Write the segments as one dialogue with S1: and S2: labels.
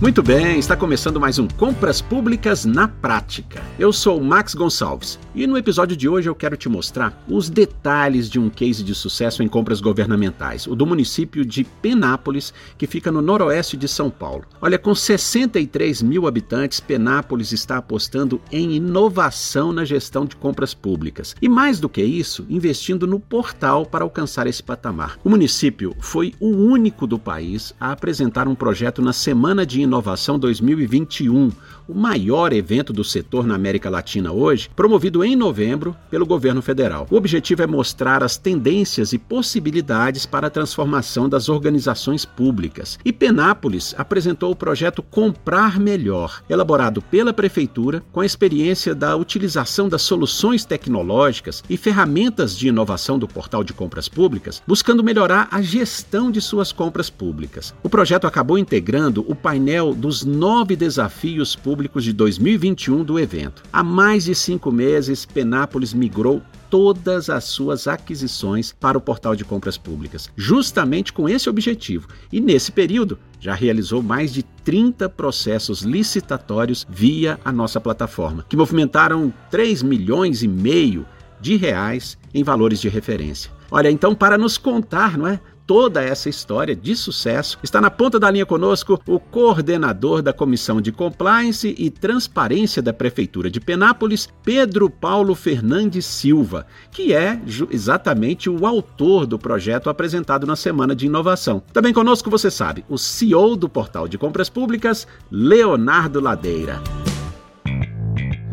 S1: Muito bem, está começando mais um Compras Públicas na Prática. Eu sou Max Gonçalves e no episódio de hoje eu quero te mostrar os detalhes de um case de sucesso em compras governamentais, o do município de Penápolis, que fica no noroeste de São Paulo. Olha, com 63 mil habitantes, Penápolis está apostando em inovação na gestão de compras públicas e, mais do que isso, investindo no portal para alcançar esse patamar. O município foi o único do país a apresentar um projeto na Semana de Inovação 2021, o maior evento do setor na América Latina hoje, promovido em novembro pelo governo federal. O objetivo é mostrar as tendências e possibilidades para a transformação das organizações públicas. E Penápolis apresentou o projeto Comprar Melhor, elaborado pela prefeitura com a experiência da utilização das soluções tecnológicas e ferramentas de inovação do portal de compras públicas, buscando melhorar a gestão de suas compras públicas. O projeto acabou integrando o painel dos nove desafios públicos de 2021 do evento. Há mais de cinco meses, Penápolis migrou todas as suas aquisições para o portal de compras públicas, justamente com esse objetivo. E nesse período, já realizou mais de 30 processos licitatórios via a nossa plataforma, que movimentaram 3 milhões e meio de reais em valores de referência. Olha, então para nos contar, não é, toda essa história de sucesso, está na ponta da linha conosco o coordenador da Comissão de Compliance e Transparência da Prefeitura de Penápolis, Pedro Paulo Fernandes Silva, que é exatamente o autor do projeto apresentado na Semana de Inovação. Também conosco, você sabe, o CEO do Portal de Compras Públicas, Leonardo Ladeira.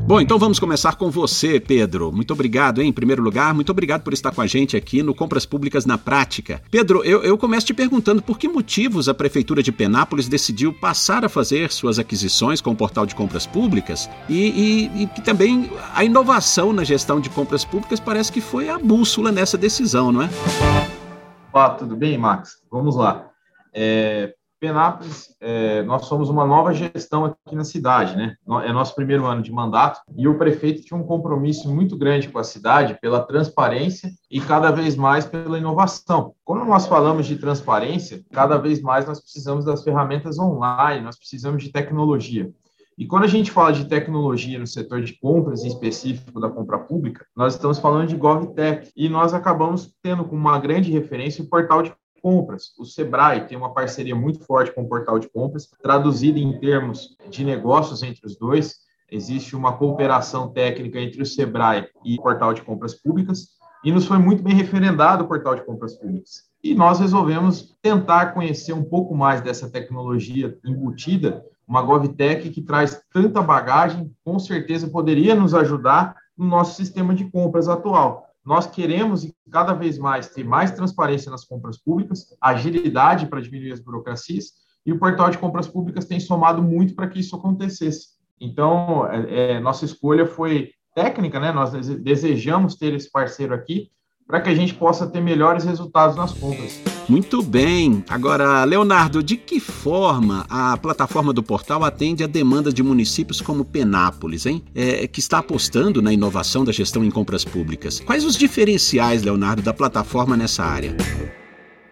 S1: Bom, então vamos começar com você, Pedro. Muito obrigado, hein, em primeiro lugar. Muito obrigado por estar com a gente aqui no Compras Públicas na Prática. Pedro, eu, eu começo te perguntando por que motivos a Prefeitura de Penápolis decidiu passar a fazer suas aquisições com o portal de compras públicas e, e, e também a inovação na gestão de compras públicas parece que foi a bússola nessa decisão, não é?
S2: Olá, tudo bem, Max? Vamos lá. É, Penápolis, é, nós somos uma nova gestão aqui na cidade, né? É nosso primeiro ano de mandato e o prefeito tinha um compromisso muito grande com a cidade pela transparência e cada vez mais pela inovação. Quando nós falamos de transparência, cada vez mais nós precisamos das ferramentas online, nós precisamos de tecnologia. E quando a gente fala de tecnologia no setor de compras, em específico da compra pública, nós estamos falando de GovTech. E nós acabamos tendo como uma grande referência o portal de compras. O Sebrae tem uma parceria muito forte com o portal de compras, traduzido em termos de negócios entre os dois. Existe uma cooperação técnica entre o Sebrae e o portal de compras públicas, e nos foi muito bem referendado o portal de compras públicas. E nós resolvemos tentar conhecer um pouco mais dessa tecnologia embutida, uma GovTech que traz tanta bagagem, com certeza poderia nos ajudar no nosso sistema de compras atual. Nós queremos cada vez mais ter mais transparência nas compras públicas, agilidade para diminuir as burocracias, e o portal de compras públicas tem somado muito para que isso acontecesse. Então, é, é, nossa escolha foi técnica, né? Nós desejamos ter esse parceiro aqui para que a gente possa ter melhores resultados nas compras.
S1: Muito bem. Agora, Leonardo, de que forma a plataforma do portal atende a demanda de municípios como Penápolis, hein? É, que está apostando na inovação da gestão em compras públicas. Quais os diferenciais, Leonardo, da plataforma nessa área?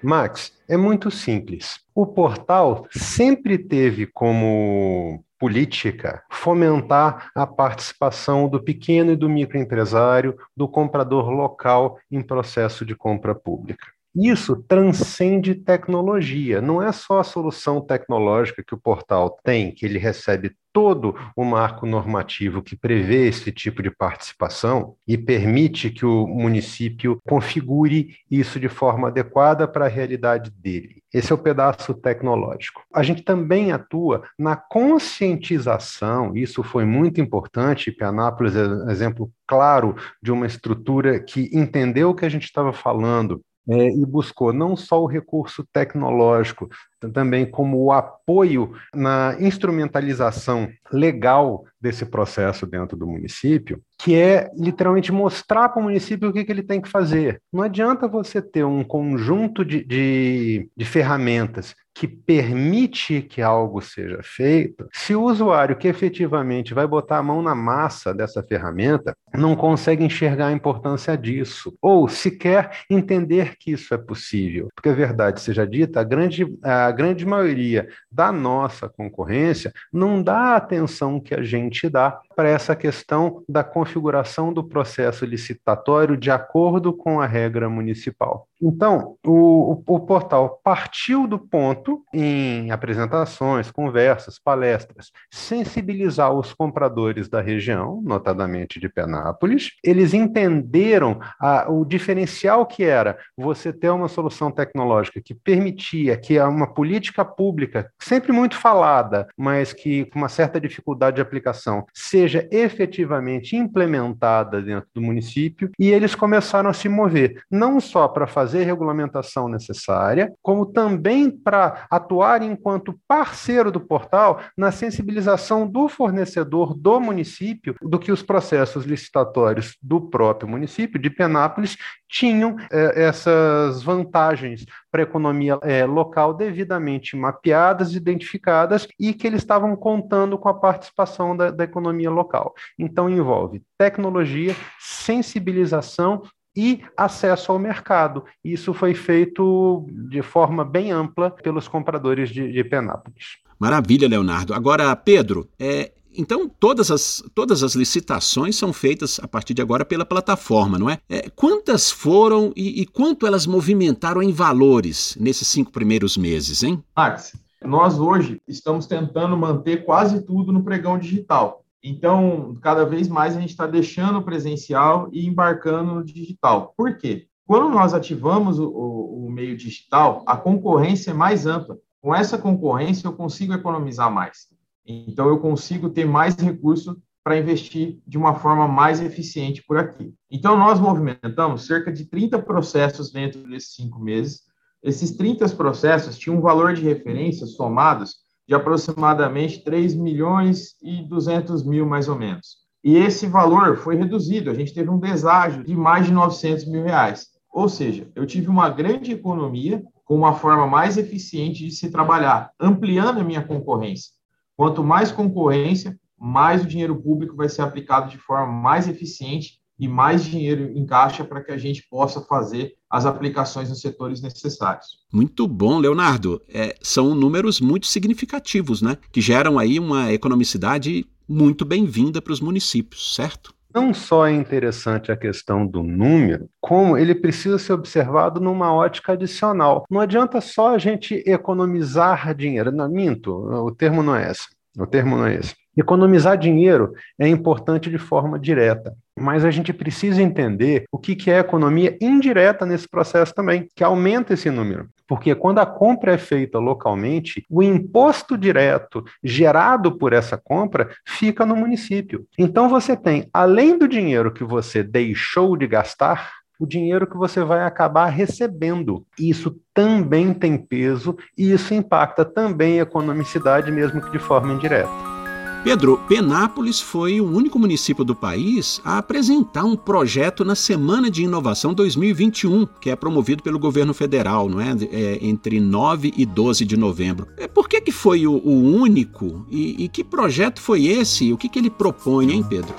S3: Max, é muito simples. O portal sempre teve como política fomentar a participação do pequeno e do microempresário, do comprador local em processo de compra pública. Isso transcende tecnologia, não é só a solução tecnológica que o portal tem, que ele recebe todo o marco normativo que prevê esse tipo de participação e permite que o município configure isso de forma adequada para a realidade dele. Esse é o pedaço tecnológico. A gente também atua na conscientização, isso foi muito importante, Pianápolis é um exemplo claro de uma estrutura que entendeu o que a gente estava falando é, e buscou não só o recurso tecnológico, também como o apoio na instrumentalização legal desse processo dentro do município, que é literalmente mostrar para o município o que, que, ele tem que fazer. Não adianta você ter um conjunto de, de, de ferramentas que permite que algo seja feito, se o usuário que efetivamente vai botar a mão na massa dessa ferramenta não consegue enxergar a importância disso, ou sequer entender que isso é possível. Porque a verdade seja dita, a grande, a grande maioria da nossa concorrência não dá a atenção que a gente dá para essa questão da configuração do processo licitatório de acordo com a regra municipal. Então, o, o, portal partiu do ponto, em apresentações, conversas, palestras, sensibilizar os compradores da região, notadamente de Penápolis. Eles entenderam a, o diferencial que era você ter uma solução tecnológica que permitia que uma política pública, sempre muito falada, mas que com uma certa dificuldade de aplicação, seja efetivamente implementada dentro do município, e eles começaram a se mover, não só para fazer fazer regulamentação necessária, como também para atuar enquanto parceiro do portal na sensibilização do fornecedor do município do que os processos licitatórios do próprio município de Penápolis tinham é, essas vantagens para a economia é, local devidamente mapeadas, identificadas e que eles estavam contando com a participação da, da economia local. Então, envolve tecnologia, sensibilização e acesso ao mercado. Isso foi feito de forma bem ampla pelos compradores de, de Penápolis.
S1: Maravilha, Leonardo. Agora, Pedro, é, então todas as, todas as licitações são feitas a partir de agora pela plataforma, não é? é quantas foram e, e, quanto elas movimentaram em valores nesses cinco primeiros meses, hein?
S2: Max, nós hoje estamos tentando manter quase tudo no pregão digital. Então, cada vez mais a gente está deixando o presencial e embarcando no digital. Por quê? Quando nós ativamos o, o, o meio digital, a concorrência é mais ampla. Com essa concorrência, eu consigo economizar mais. Então, eu consigo ter mais recurso para investir de uma forma mais eficiente por aqui. Então, nós movimentamos cerca de 30 processos dentro desses cinco meses. Esses 30 processos tinham um valor de referência somados de aproximadamente 3 milhões e 200 mil, mais ou menos. E esse valor foi reduzido, a gente teve um deságio de mais de 900 mil reais. Ou seja, eu tive uma grande economia com uma forma mais eficiente de se trabalhar, ampliando a minha concorrência. Quanto mais concorrência, mais o dinheiro público vai ser aplicado de forma mais eficiente e mais dinheiro em caixa para que a gente possa fazer as aplicações nos setores necessários.
S1: Muito bom, Leonardo. É, são números muito significativos, né? Que geram aí uma economicidade muito bem-vinda para os municípios, certo?
S3: Não só é interessante a questão do número, como ele precisa ser observado numa ótica adicional. Não adianta só a gente economizar dinheiro. Não, minto, o termo não é esse. O termo não é esse. Economizar dinheiro é importante de forma direta, mas a gente precisa entender o que é economia indireta nesse processo também, que aumenta esse número. Porque quando a compra é feita localmente, o imposto direto gerado por essa compra fica no município. Então você tem, além do dinheiro que você deixou de gastar, o dinheiro que você vai acabar recebendo. Isso também tem peso e isso impacta também a economicidade, mesmo que de forma indireta.
S1: Pedro, Penápolis foi o único município do país a apresentar um projeto na Semana de Inovação 2021, que é promovido pelo governo federal, não é? é entre 9 e 12 de novembro. É, por que, que foi o, o único? E, e, que projeto foi esse? O que, que ele propõe, hein, Pedro?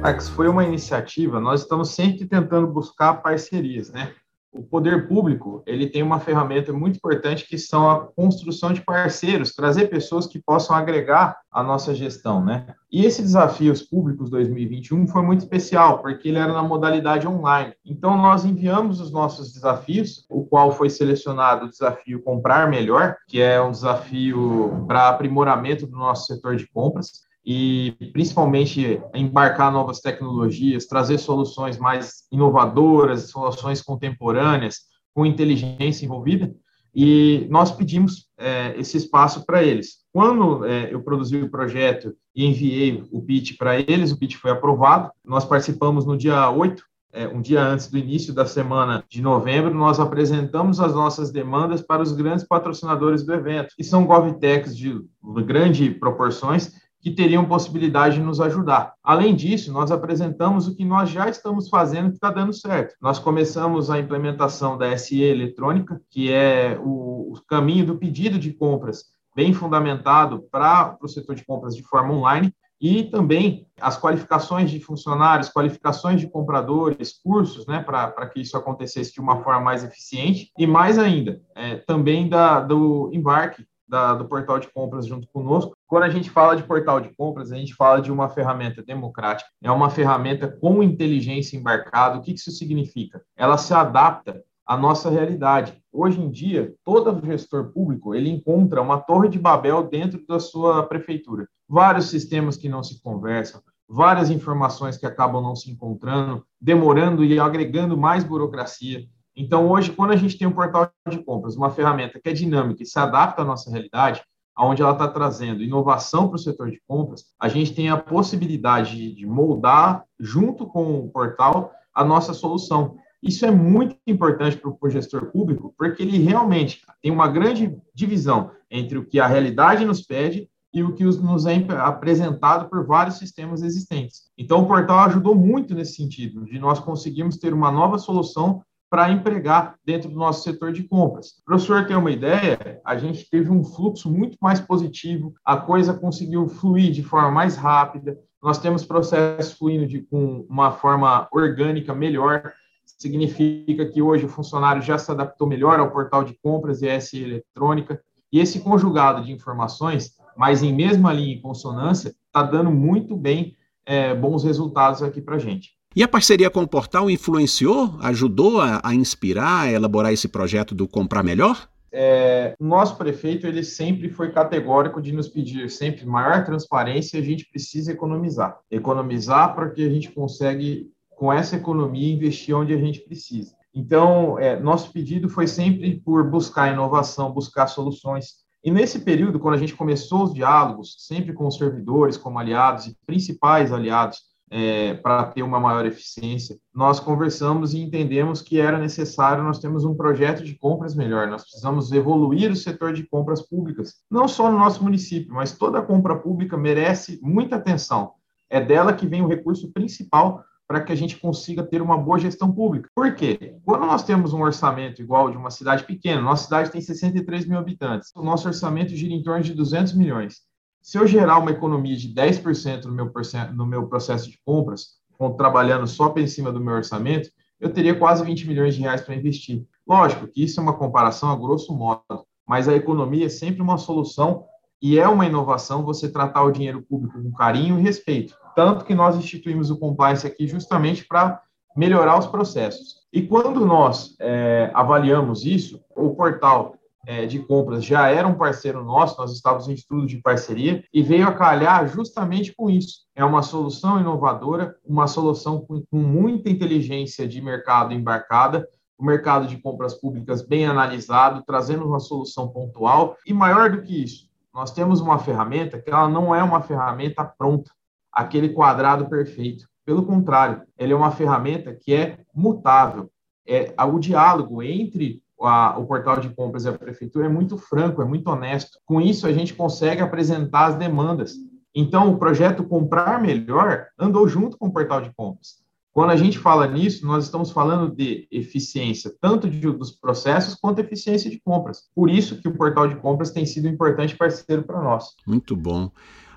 S2: Max, foi uma iniciativa, nós estamos sempre tentando buscar parcerias, né? O poder público ele tem uma ferramenta muito importante que são a construção de parceiros, trazer pessoas que possam agregar a nossa gestão, né? E esse Desafios Públicos 2021 foi muito especial, porque ele era na modalidade online. Então, nós enviamos os nossos desafios, o qual foi selecionado o desafio Comprar Melhor, que é um desafio para aprimoramento do nosso setor de compras e principalmente embarcar novas tecnologias, trazer soluções mais inovadoras, soluções contemporâneas, com inteligência envolvida. E nós pedimos é, esse espaço para eles. Quando é, eu produzi o projeto e enviei o pitch para eles, o pitch foi aprovado. Nós participamos no dia 8 é, um dia antes do início da semana de novembro, nós apresentamos as nossas demandas para os grandes patrocinadores do evento, que são GovTechs de grande proporções, que teriam possibilidade de nos ajudar. Além disso, nós apresentamos o que nós já estamos fazendo que está dando certo. Nós começamos a implementação da SE eletrônica, que é o, caminho do pedido de compras bem fundamentado para o setor de compras de forma online, e também as qualificações de funcionários, qualificações de compradores, cursos, né, para que isso acontecesse de uma forma mais eficiente, e mais ainda, é, também da, do embarque da, do portal de compras junto conosco. Quando a gente fala de portal de compras, a gente fala de uma ferramenta democrática, é uma ferramenta com inteligência embarcada. O que isso significa? Ela se adapta à nossa realidade. Hoje em dia, todo gestor público ele encontra uma torre de Babel dentro da sua prefeitura. Vários sistemas que não se conversam, várias informações que acabam não se encontrando, demorando e agregando mais burocracia. Então, hoje, quando a gente tem um portal de compras, uma ferramenta que é dinâmica e se adapta à nossa realidade, onde ela está trazendo inovação para o setor de compras, a gente tem a possibilidade de moldar, junto com o portal, a nossa solução. Isso é muito importante para o gestor público, porque ele realmente tem uma grande divisão entre o que a realidade nos pede e o que nos é apresentado por vários sistemas existentes. Então, o portal ajudou muito nesse sentido, de nós conseguirmos ter uma nova solução para empregar dentro do nosso setor de compras. Para o senhor ter uma ideia, a gente teve um fluxo muito mais positivo, a coisa conseguiu fluir de forma mais rápida, nós temos processos fluindo de, com uma forma orgânica melhor, significa que hoje o funcionário já se adaptou melhor ao portal de compras e SE eletrônica, e esse conjugado de informações, mas em mesma linha e consonância, está dando muito bem é, bons resultados aqui para a gente.
S1: E a parceria com o portal influenciou, ajudou a, a inspirar, a elaborar esse projeto do Comprar Melhor?
S2: É, nosso prefeito ele sempre foi categórico de nos pedir sempre maior transparência. A gente precisa economizar, economizar para que a gente consegue com essa economia investir onde a gente precisa. Então, é, nosso pedido foi sempre por buscar inovação, buscar soluções. E nesse período, quando a gente começou os diálogos, sempre com os servidores como aliados e principais aliados é, para ter uma maior eficiência, nós conversamos e entendemos que era necessário nós temos um projeto de compras melhor, nós precisamos evoluir o setor de compras públicas, não só no nosso município, mas toda compra pública merece muita atenção. É dela que vem o recurso principal para que a gente consiga ter uma boa gestão pública. Por quê? Quando nós temos um orçamento igual de uma cidade pequena, nossa cidade tem 63 mil habitantes, o nosso orçamento gira em torno de 200 milhões. Se eu gerar uma economia de 10% no meu, no meu processo de compras, trabalhando só por cima do meu orçamento, eu teria quase 20 milhões de reais para investir. Lógico que isso é uma comparação a grosso modo, mas a economia é sempre uma solução e é uma inovação você tratar o dinheiro público com carinho e respeito. Tanto que nós instituímos o compliance aqui justamente para melhorar os processos. E quando nós é, avaliamos isso, o portal é, de compras já era um parceiro nosso, nós estávamos em estudo de parceria e veio a calhar justamente com isso. É uma solução inovadora, uma solução com, com muita inteligência de mercado embarcada, o mercado de compras públicas bem analisado, trazendo uma solução pontual e maior do que isso, nós temos uma ferramenta que ela não é uma ferramenta pronta, aquele quadrado perfeito. Pelo contrário, ela é uma ferramenta que é mutável. É o diálogo entre a, o portal de compras e a prefeitura é muito franco, é muito honesto. Com isso, a gente consegue apresentar as demandas. Então, o projeto Comprar Melhor andou junto com o portal de compras. Quando a gente fala nisso, nós estamos falando de eficiência, tanto de, dos processos quanto eficiência de compras. Por isso que o portal de compras tem sido um importante parceiro para nós.
S1: Muito bom.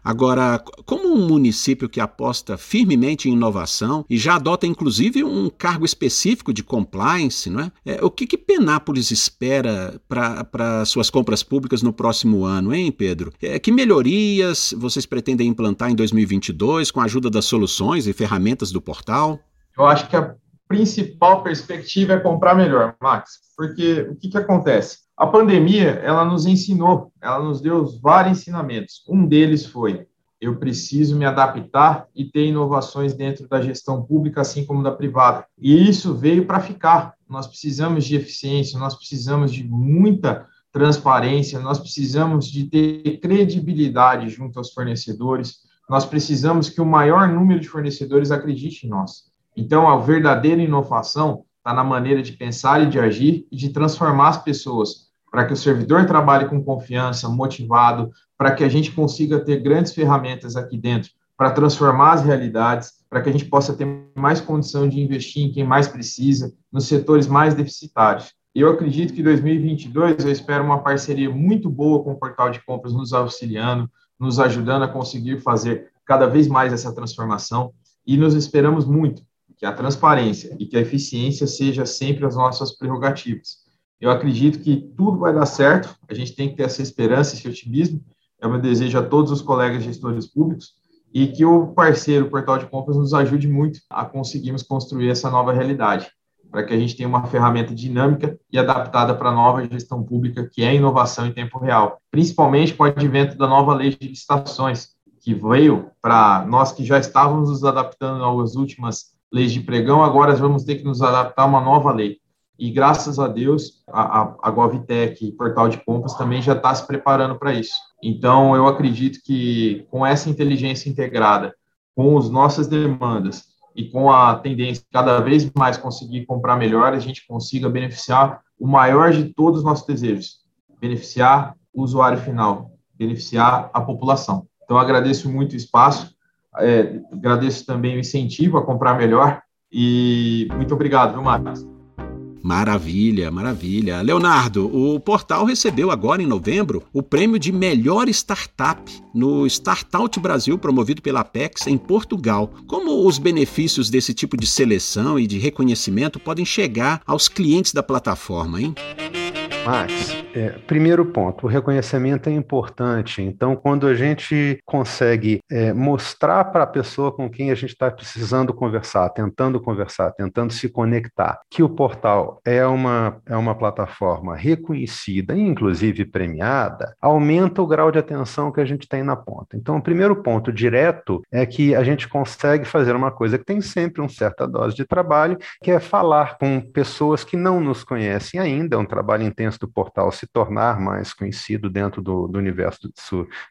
S1: Agora, como um município que aposta firmemente em inovação e já adota inclusive um cargo específico de compliance, não é? é o que, que Penápolis espera para suas compras públicas no próximo ano, hein, Pedro? É, que melhorias vocês pretendem implantar em 2022 com a ajuda das soluções e ferramentas do portal?
S2: Eu acho que a principal perspectiva é comprar melhor, Max, porque o que, que acontece? A pandemia, ela nos ensinou, ela nos deu vários ensinamentos. Um deles foi: eu preciso me adaptar e ter inovações dentro da gestão pública, assim como da privada. E isso veio para ficar. Nós precisamos de eficiência, nós precisamos de muita transparência, nós precisamos de ter credibilidade junto aos fornecedores, nós precisamos que o maior número de fornecedores acredite em nós. Então, a verdadeira inovação está na maneira de pensar e de agir e de transformar as pessoas, para que o servidor trabalhe com confiança, motivado, para que a gente consiga ter grandes ferramentas aqui dentro para transformar as realidades, para que a gente possa ter mais condição de investir em quem mais precisa, nos setores mais deficitários. Eu acredito que 2022 eu espero uma parceria muito boa com o portal de compras nos auxiliando, nos ajudando a conseguir fazer cada vez mais essa transformação e nos esperamos muito que a transparência e que a eficiência seja sempre as nossas prerrogativas. Eu acredito que tudo vai dar certo, a gente tem que ter essa esperança, esse otimismo. É o meu desejo a todos os colegas gestores públicos e que o parceiro, o Portal de Compras, nos ajude muito a conseguirmos construir essa nova realidade para que a gente tenha uma ferramenta dinâmica e adaptada para a nova gestão pública, que é inovação em tempo real, principalmente com o advento da nova lei de licitações, que veio para nós que já estávamos nos adaptando às últimas leis de pregão, agora vamos ter que nos adaptar a uma nova lei. E graças a Deus, a, a, a Govtech, Portal de Compras, também já está se preparando para isso. Então, eu acredito que com essa inteligência integrada, com as nossas demandas e com a tendência de cada vez mais conseguir comprar melhor, a gente consiga beneficiar o maior de todos os nossos desejos, beneficiar o usuário final, beneficiar a população. Então, agradeço muito o espaço, é, agradeço também o incentivo a comprar melhor e muito obrigado, viu, Marcos?
S1: Maravilha, maravilha. Leonardo, o portal recebeu agora em novembro o prêmio de melhor startup no Startout Brasil, promovido pela Apex em Portugal. Como os benefícios desse tipo de seleção e de reconhecimento podem chegar aos clientes da plataforma, hein?
S3: Max, é, primeiro ponto, o reconhecimento é importante. Então, quando a gente consegue é, mostrar para a pessoa com quem a gente está precisando conversar, tentando conversar, tentando se conectar, que o portal é uma, é uma plataforma reconhecida, inclusive premiada, aumenta o grau de atenção que a gente tem na ponta. Então, o primeiro ponto direto é que a gente consegue fazer uma coisa que tem sempre uma certa dose de trabalho, que é falar com pessoas que não nos conhecem ainda, é um trabalho intenso do portal se tornar mais conhecido dentro do, do universo de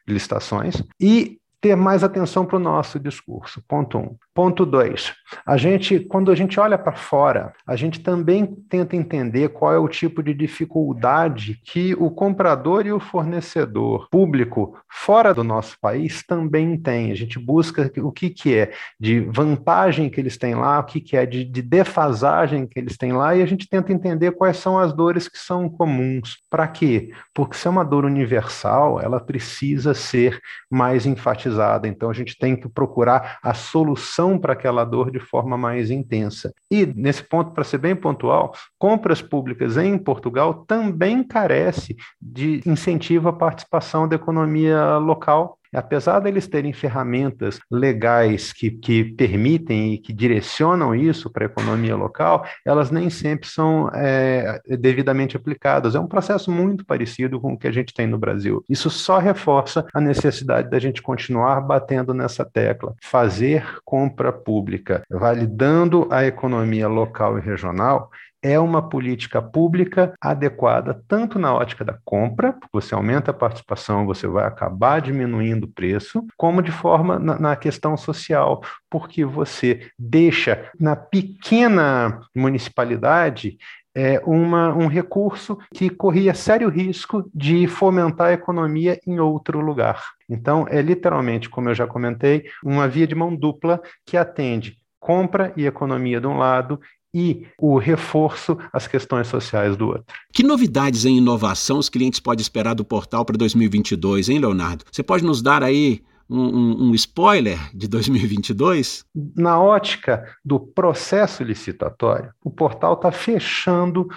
S3: licitações. E ter mais atenção para o nosso discurso. Ponto um. Ponto dois. A gente, quando a gente olha para fora, a gente também tenta entender qual é o tipo de dificuldade que o comprador e o fornecedor público fora do nosso país também tem. A gente busca o que, que é de vantagem que eles têm lá, o que, que é de, de defasagem que eles têm lá, e a gente tenta entender quais são as dores que são comuns. Para quê? Porque se é uma dor universal, ela precisa ser mais enfatizada. Então a gente tem que procurar a solução para aquela dor de forma mais intensa. E, nesse ponto, para ser bem pontual, compras públicas em Portugal também carece de incentivo à participação da economia local Apesar deles terem ferramentas legais que, que permitem e que direcionam isso para a economia local, elas nem sempre são é, devidamente aplicadas. É um processo muito parecido com o que a gente tem no Brasil. Isso só reforça a necessidade da gente continuar batendo nessa tecla, fazer compra pública, validando a economia local e regional é uma política pública adequada tanto na ótica da compra, porque você aumenta a participação, você vai acabar diminuindo o preço, como de forma na, na questão social, porque você deixa na pequena municipalidade é, uma, um recurso que corria sério risco de fomentar a economia em outro lugar. Então, é literalmente, como eu já comentei, uma via de mão dupla que atende compra e economia de um lado e o reforço às questões sociais do outro.
S1: Que novidades em inovação os clientes podem esperar do portal para 2022, hein, Leonardo? Você pode nos dar aí um, um, um, spoiler de 2022?
S3: Na ótica do processo licitatório, o portal está fechando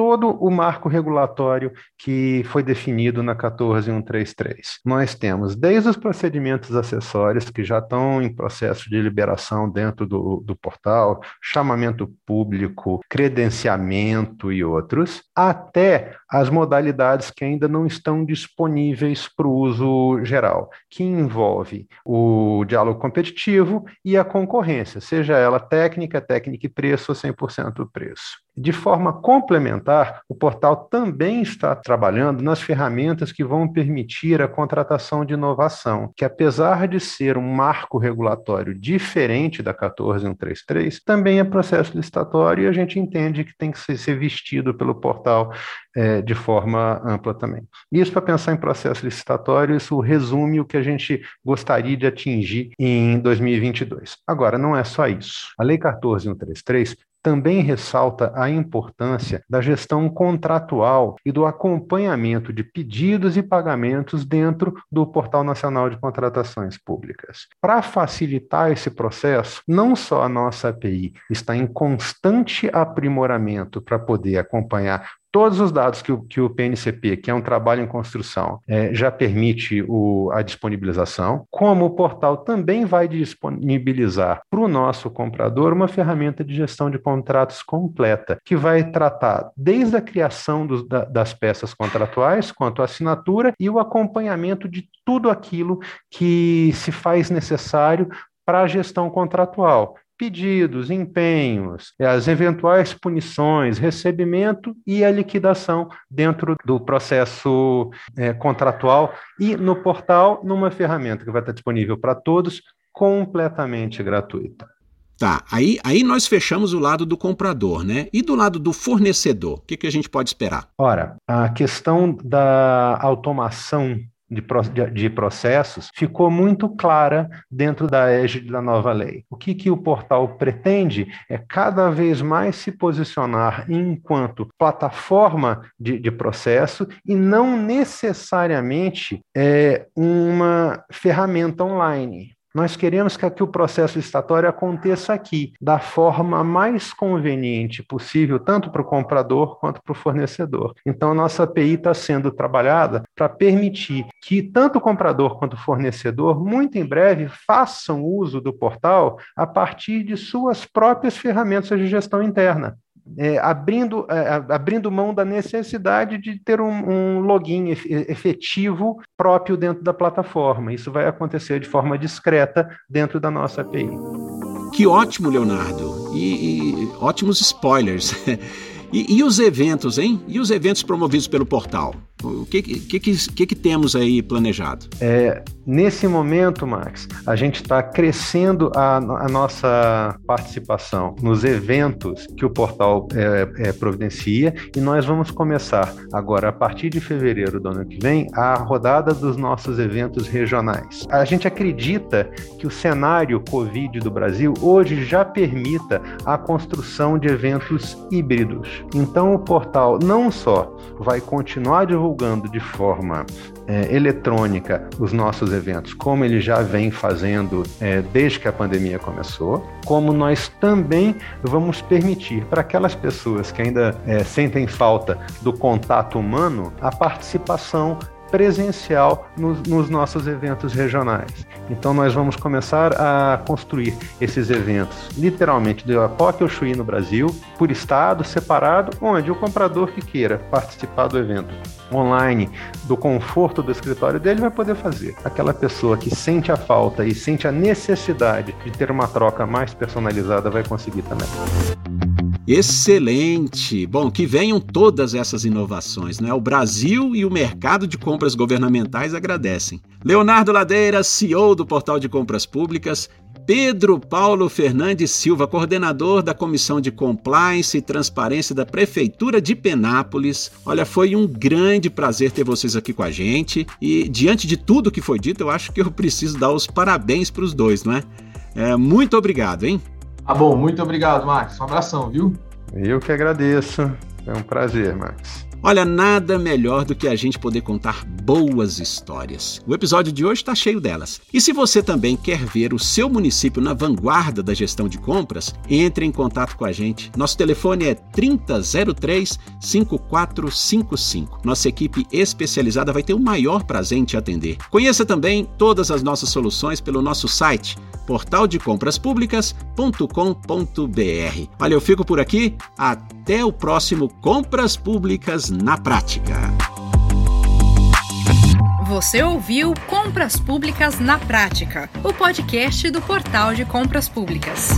S3: todo o marco regulatório que foi definido na 14133. Nós temos desde os procedimentos acessórios, que já estão em processo de liberação dentro do, do portal, chamamento público, credenciamento e outros, até as modalidades que ainda não estão disponíveis para o uso geral, que envolve o diálogo competitivo e a concorrência, seja ela técnica, técnica e preço ou 100% preço. De forma complementar, o portal também está trabalhando nas ferramentas que vão permitir a contratação de inovação, que apesar de ser um marco regulatório diferente da 14133, também é processo licitatório e a gente entende que tem que ser vestido pelo portal é, de forma ampla também. Isso para pensar em processo licitatório, isso resume o que a gente gostaria de atingir em 2022. Agora, não é só isso. A Lei 14133 também ressalta a importância da gestão contratual e do acompanhamento de pedidos e pagamentos dentro do Portal Nacional de Contratações Públicas. Para facilitar esse processo, não só a nossa API está em constante aprimoramento para poder acompanhar todos os dados que o, que o PNCP, que é um trabalho em construção, é, já permite o, a disponibilização, como o portal também vai disponibilizar para o nosso comprador uma ferramenta de gestão de contratos completa, que vai tratar desde a criação dos, da, das peças contratuais, quanto a assinatura e o acompanhamento de tudo aquilo que se faz necessário para a gestão contratual, pedidos, empenhos, as eventuais punições, recebimento e a liquidação dentro do processo é, contratual e no portal, numa ferramenta que vai estar disponível para todos, completamente gratuita.
S1: Tá, aí, aí nós fechamos o lado do comprador, né? E do lado do fornecedor, o que, que a gente pode esperar?
S3: Ora, a questão da automação de, de, processos ficou muito clara dentro da égide da nova lei. O que, que o portal pretende é cada vez mais se posicionar enquanto plataforma de, de processo e não necessariamente é, uma ferramenta online. Nós queremos que, que o processo licitatório aconteça aqui, da forma mais conveniente possível, tanto para o comprador quanto para o fornecedor. Então, a nossa API está sendo trabalhada para permitir que tanto o comprador quanto o fornecedor, muito em breve, façam uso do portal a partir de suas próprias ferramentas de gestão interna é, abrindo, é, abrindo mão da necessidade de ter um, um, login efetivo próprio dentro da plataforma. Isso vai acontecer de forma discreta dentro da nossa API.
S1: Que ótimo, Leonardo! E, e ótimos spoilers. E, e, os eventos, hein? E os eventos promovidos pelo portal? O que, que, que, que temos aí planejado?
S3: É, nesse momento, Max, a gente está crescendo a, a, nossa participação nos eventos que o portal é, é, providencia e nós vamos começar agora, a partir de fevereiro do ano que vem, a rodada dos nossos eventos regionais. A gente acredita que o cenário Covid do Brasil hoje já permita a construção de eventos híbridos. Então, o portal não só vai continuar divulgando de forma é, eletrônica os nossos eventos, como ele já vem fazendo é, desde que a pandemia começou, como nós também vamos permitir para aquelas pessoas que ainda é, sentem falta do contato humano a participação presencial nos, nos, nossos eventos regionais. Então nós vamos começar a construir esses eventos, literalmente de Apoque ao Chuí no Brasil, por estado, separado, onde o comprador que queira participar do evento online, do conforto do escritório dele, vai poder fazer. Aquela pessoa que sente a falta e sente a necessidade de ter uma troca mais personalizada vai conseguir também.
S1: Excelente! Bom, que venham todas essas inovações, né? O Brasil e o mercado de compras governamentais agradecem. Leonardo Ladeira, CEO do Portal de Compras Públicas, Pedro Paulo Fernandes Silva, coordenador da Comissão de Compliance e Transparência da Prefeitura de Penápolis. Olha, foi um grande prazer ter vocês aqui com a gente e, diante de tudo que foi dito, eu acho que eu preciso dar os parabéns para os dois, não é? é? Muito obrigado, hein?
S2: Tá bom, muito obrigado, Max. Um abração, viu?
S3: Eu que agradeço. É um prazer, Max.
S1: Olha, nada melhor do que a gente poder contar boas histórias. O episódio de hoje está cheio delas. E se você também quer ver o seu município na vanguarda da gestão de compras, entre em contato com a gente. Nosso telefone é 3003 5455. Nossa equipe especializada vai ter o maior prazer em te atender. Conheça também todas as nossas soluções pelo nosso site portaldecompraspublicas.com.br. Olha, eu fico por aqui. Até o próximo Compras Públicas na Prática.
S4: Você ouviu Compras Públicas na Prática, o podcast do Portal de Compras Públicas.